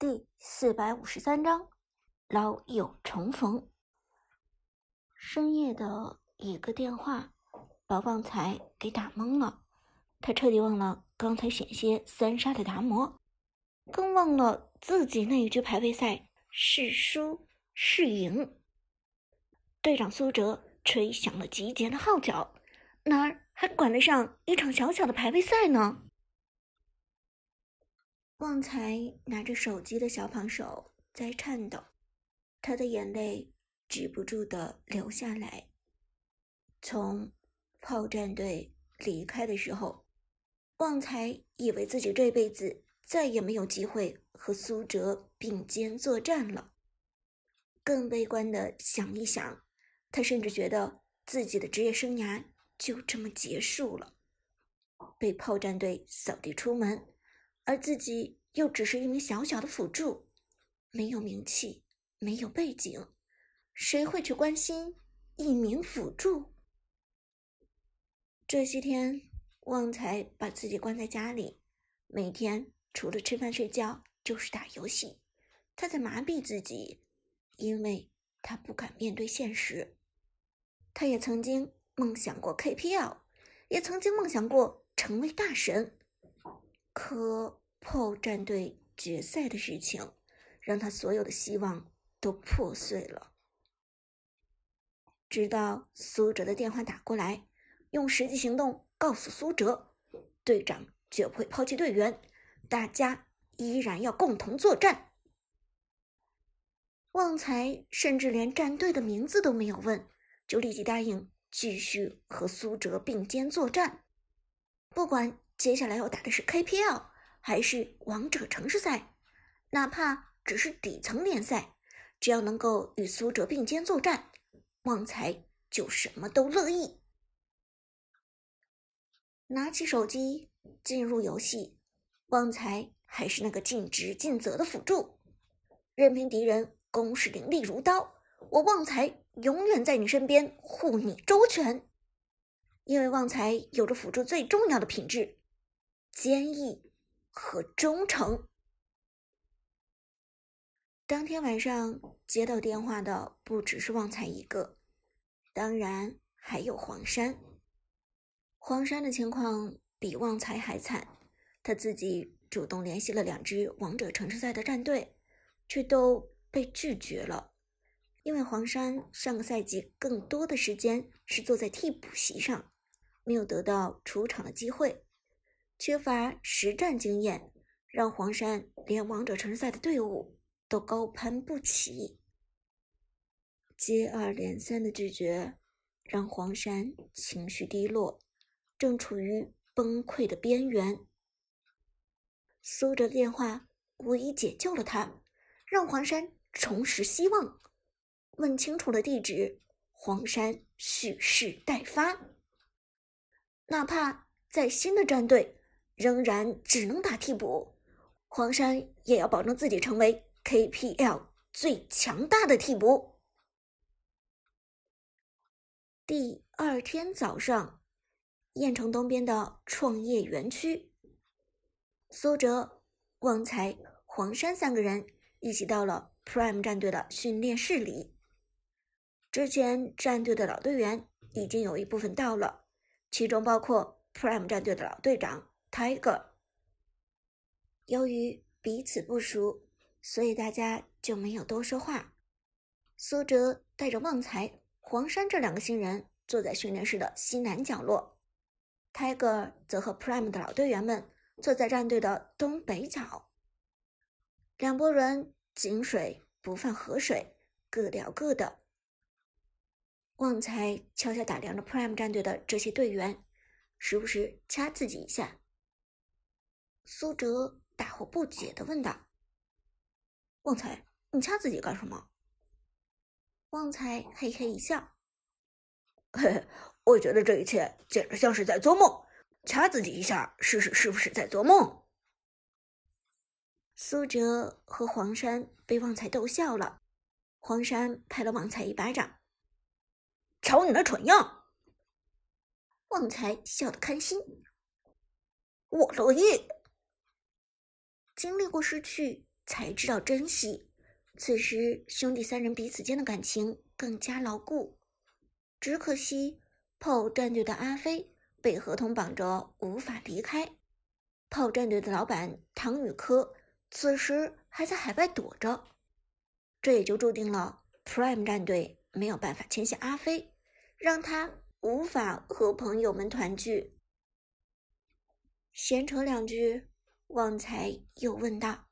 第四百五十三章，老友重逢。深夜的一个电话，把旺财给打懵了。他彻底忘了刚才险些三杀的达摩，更忘了自己那一局排位赛是输是赢。队长苏哲吹响了集结的号角，哪儿还管得上一场小小的排位赛呢？旺财拿着手机的小胖手在颤抖，他的眼泪止不住的流下来。从炮战队离开的时候，旺财以为自己这辈子再也没有机会和苏哲并肩作战了。更悲观的想一想，他甚至觉得自己的职业生涯就这么结束了，被炮战队扫地出门。而自己又只是一名小小的辅助，没有名气，没有背景，谁会去关心一名辅助？这些天，旺财把自己关在家里，每天除了吃饭睡觉就是打游戏。他在麻痹自己，因为他不敢面对现实。他也曾经梦想过 KPL，也曾经梦想过成为大神。可破战队决赛的事情，让他所有的希望都破碎了。直到苏哲的电话打过来，用实际行动告诉苏哲，队长绝不会抛弃队员，大家依然要共同作战。旺财甚至连战队的名字都没有问，就立即答应继续和苏哲并肩作战，不管。接下来要打的是 KPL 还是王者城市赛？哪怕只是底层联赛，只要能够与苏哲并肩作战，旺财就什么都乐意。拿起手机进入游戏，旺财还是那个尽职尽责的辅助，任凭敌人攻势凌厉如刀，我旺财永远在你身边护你周全。因为旺财有着辅助最重要的品质。坚毅和忠诚。当天晚上接到电话的不只是旺财一个，当然还有黄山。黄山的情况比旺财还惨，他自己主动联系了两支王者城市赛的战队，却都被拒绝了。因为黄山上个赛季更多的时间是坐在替补席上，没有得到出场的机会。缺乏实战经验，让黄山连王者城市赛的队伍都高攀不起。接二连三的拒绝，让黄山情绪低落，正处于崩溃的边缘。苏哲的电话无疑解救了他，让黄山重拾希望。问清楚了地址，黄山蓄势待发，哪怕在新的战队。仍然只能打替补，黄山也要保证自己成为 KPL 最强大的替补。第二天早上，燕城东边的创业园区，苏哲、旺财、黄山三个人一起到了 Prime 战队的训练室里。之前战队的老队员已经有一部分到了，其中包括 Prime 战队的老队长。Tiger，由于彼此不熟，所以大家就没有多说话。苏哲带着旺财、黄山这两个新人坐在训练室的西南角落，Tiger 则和 Prime 的老队员们坐在战队的东北角。两拨人井水不犯河水，各聊各的。旺财悄悄打量着 Prime 战队的这些队员，时不时掐自己一下。苏哲大惑不解的问道：“旺财，你掐自己干什么？”旺财嘿嘿一笑：“嘿嘿，我觉得这一切简直像是在做梦，掐自己一下试试是不是在做梦。”苏哲和黄山被旺财逗笑了，黄山拍了旺财一巴掌：“瞧你那蠢样！”旺财笑得开心：“我乐意。”经历过失去，才知道珍惜。此时兄弟三人彼此间的感情更加牢固。只可惜炮战队的阿飞被合同绑着，无法离开。炮战队的老板唐宇科此时还在海外躲着，这也就注定了 Prime 战队没有办法签下阿飞，让他无法和朋友们团聚。闲扯两句，旺财又问道：“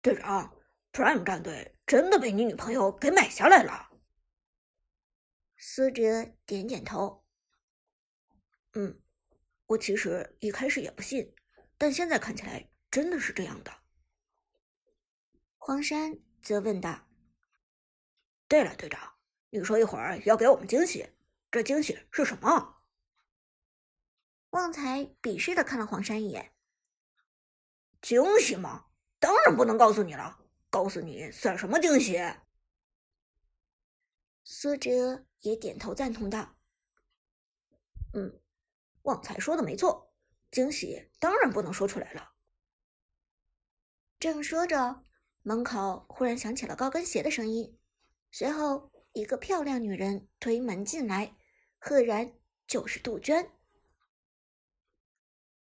队长，Prime 战队真的被你女朋友给买下来了？”苏哲点点头：“嗯，我其实一开始也不信，但现在看起来真的是这样的。”黄山则问道：“对了，队长，你说一会儿要给我们惊喜，这惊喜是什么？”旺财鄙视的看了黄山一眼：“惊喜吗？当然不能告诉你了，告诉你算什么惊喜？”苏哲也点头赞同道：“嗯，旺财说的没错，惊喜当然不能说出来了。”正说着，门口忽然响起了高跟鞋的声音，随后一个漂亮女人推门进来，赫然就是杜鹃。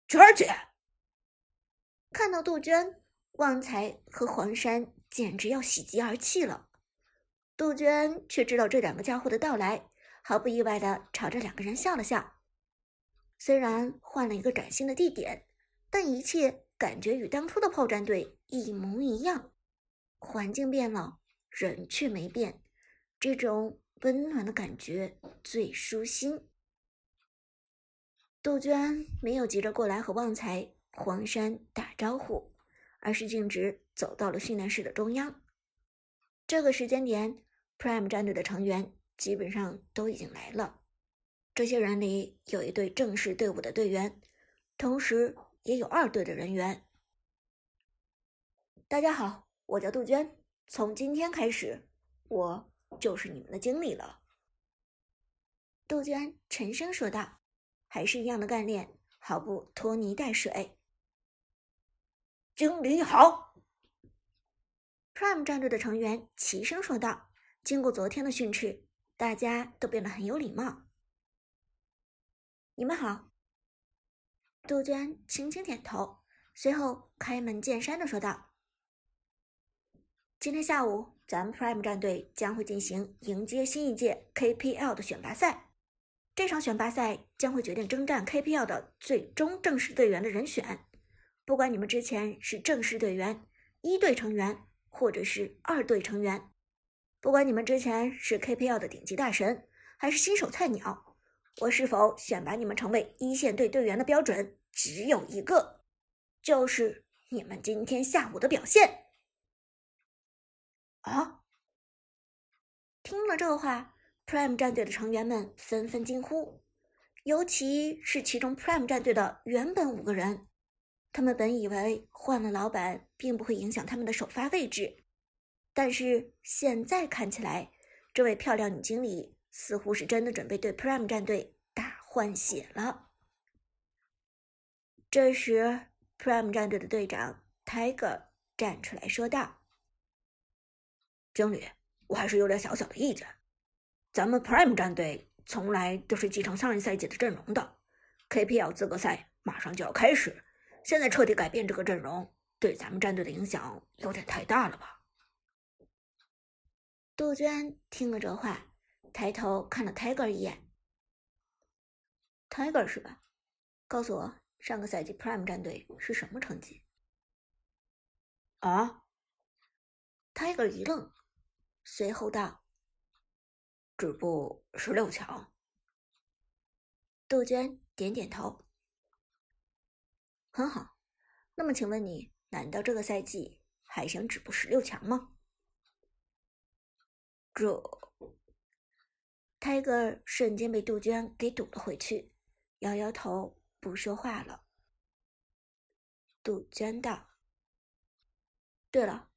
娟儿姐看到杜鹃，旺财和黄山简直要喜极而泣了。杜鹃却知道这两个家伙的到来，毫不意外的朝着两个人笑了笑。虽然换了一个崭新的地点，但一切感觉与当初的炮战队一模一样。环境变了，人却没变，这种温暖的感觉最舒心。杜鹃没有急着过来和旺财、黄山打招呼，而是径直走到了训练室的中央。这个时间点，Prime 战队的成员基本上都已经来了。这些人里有一队正式队伍的队员，同时也有二队的人员。大家好，我叫杜鹃，从今天开始，我就是你们的经理了。”杜鹃沉声说道。还是一样的干练，毫不拖泥带水。经理好，Prime 战队的成员齐声说道。经过昨天的训斥，大家都变得很有礼貌。你们好，杜鹃轻轻点头，随后开门见山的说道：“今天下午，咱们 Prime 战队将会进行迎接新一届 KPL 的选拔赛。”这场选拔赛将会决定征战 KPL 的最终正式队员的人选。不管你们之前是正式队员、一队成员，或者是二队成员；不管你们之前是 KPL 的顶级大神，还是新手菜鸟，我是否选拔你们成为一线队队员的标准只有一个，就是你们今天下午的表现。啊！听了这话。Prime 战队的成员们纷纷惊呼，尤其是其中 Prime 战队的原本五个人，他们本以为换了老板并不会影响他们的首发位置，但是现在看起来，这位漂亮女经理似乎是真的准备对 Prime 战队大换血了。这时，Prime 战队的队长 Tiger 站出来说道：“经理，我还是有点小小的意见。”咱们 Prime 战队从来都是继承上一赛季的阵容的，KPL 资格赛马上就要开始，现在彻底改变这个阵容，对咱们战队的影响有点太大了吧？杜鹃听了这话，抬头看了 Tiger 一眼。Tiger 是吧？告诉我，上个赛季 Prime 战队是什么成绩？啊？Tiger 一愣，随后道。止步十六强。杜鹃点点头，很好。那么，请问你，难道这个赛季还想止步十六强吗？这，Tiger 瞬间被杜鹃给堵了回去，摇摇头，不说话了。杜鹃道：“对了，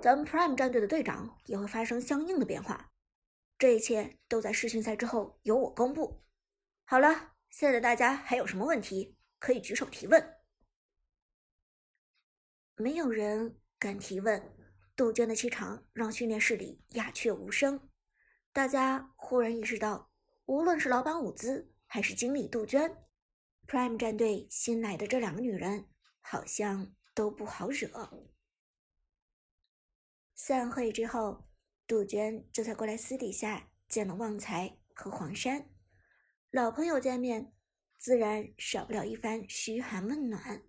咱们 Prime 战队的队长也会发生相应的变化。”这一切都在世训赛之后由我公布。好了，现在大家还有什么问题可以举手提问？没有人敢提问。杜鹃的气场让训练室里鸦雀无声。大家忽然意识到，无论是老板伍兹还是经理杜鹃，Prime 战队新来的这两个女人好像都不好惹。散会之后，杜鹃这才过来私底下见了旺财和黄山，老朋友见面，自然少不了一番嘘寒问暖。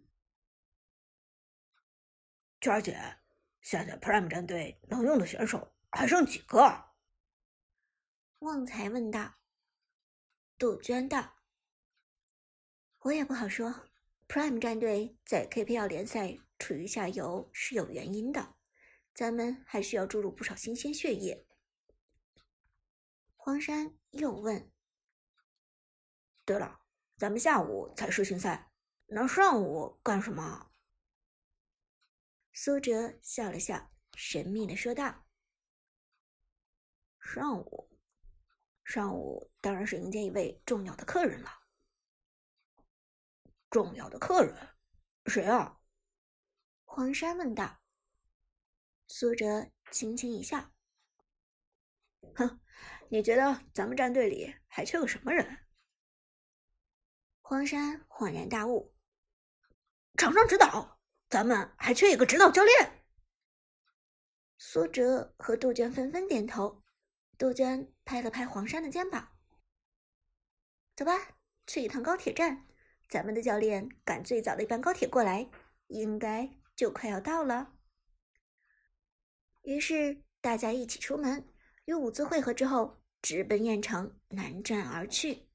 娟儿姐。现在 Prime 战队能用的选手还剩几个？旺财问道。杜鹃道：“我也不好说。Prime 战队在 KPL 联赛处于下游是有原因的，咱们还需要注入不少新鲜血液。”黄山又问：“对了，咱们下午才是训赛，那上午干什么？”苏哲笑了笑，神秘的说道：“上午，上午当然是迎接一位重要的客人了。重要的客人，谁啊？”黄山问道。苏哲轻轻一笑：“哼，你觉得咱们战队里还缺个什么人？”黄山恍然大悟：“场上指导。”咱们还缺一个指导教练。苏哲和杜鹃纷纷点头。杜鹃拍了拍黄山的肩膀：“走吧，去一趟高铁站。咱们的教练赶最早的一班高铁过来，应该就快要到了。”于是大家一起出门，与伍兹会合之后，直奔燕城南站而去。